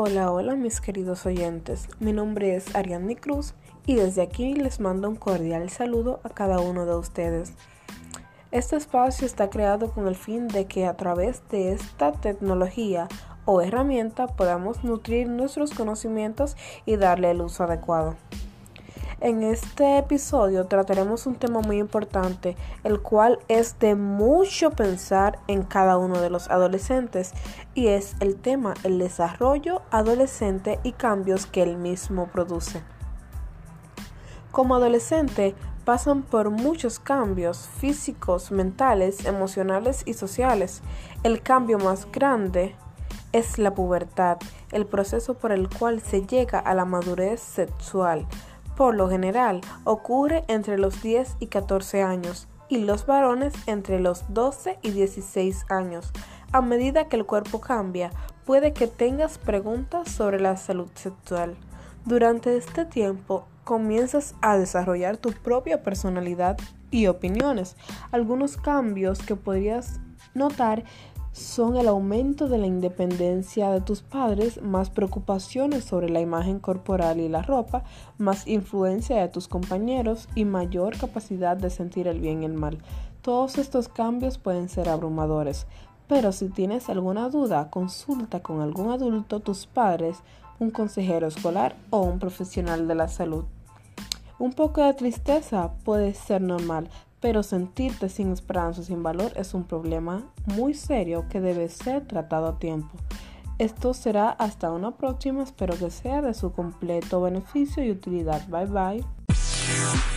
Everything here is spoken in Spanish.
Hola, hola mis queridos oyentes. Mi nombre es Ariadne Cruz y desde aquí les mando un cordial saludo a cada uno de ustedes. Este espacio está creado con el fin de que a través de esta tecnología o herramienta podamos nutrir nuestros conocimientos y darle el uso adecuado. En este episodio trataremos un tema muy importante, el cual es de mucho pensar en cada uno de los adolescentes, y es el tema el desarrollo adolescente y cambios que él mismo produce. Como adolescente pasan por muchos cambios físicos, mentales, emocionales y sociales. El cambio más grande es la pubertad, el proceso por el cual se llega a la madurez sexual por lo general ocurre entre los 10 y 14 años y los varones entre los 12 y 16 años. A medida que el cuerpo cambia, puede que tengas preguntas sobre la salud sexual. Durante este tiempo comienzas a desarrollar tu propia personalidad y opiniones. Algunos cambios que podrías notar son el aumento de la independencia de tus padres, más preocupaciones sobre la imagen corporal y la ropa, más influencia de tus compañeros y mayor capacidad de sentir el bien y el mal. Todos estos cambios pueden ser abrumadores, pero si tienes alguna duda, consulta con algún adulto, tus padres, un consejero escolar o un profesional de la salud. Un poco de tristeza puede ser normal, pero sentirte sin esperanza, sin valor, es un problema muy serio que debe ser tratado a tiempo. Esto será hasta una próxima, espero que sea de su completo beneficio y utilidad. Bye bye.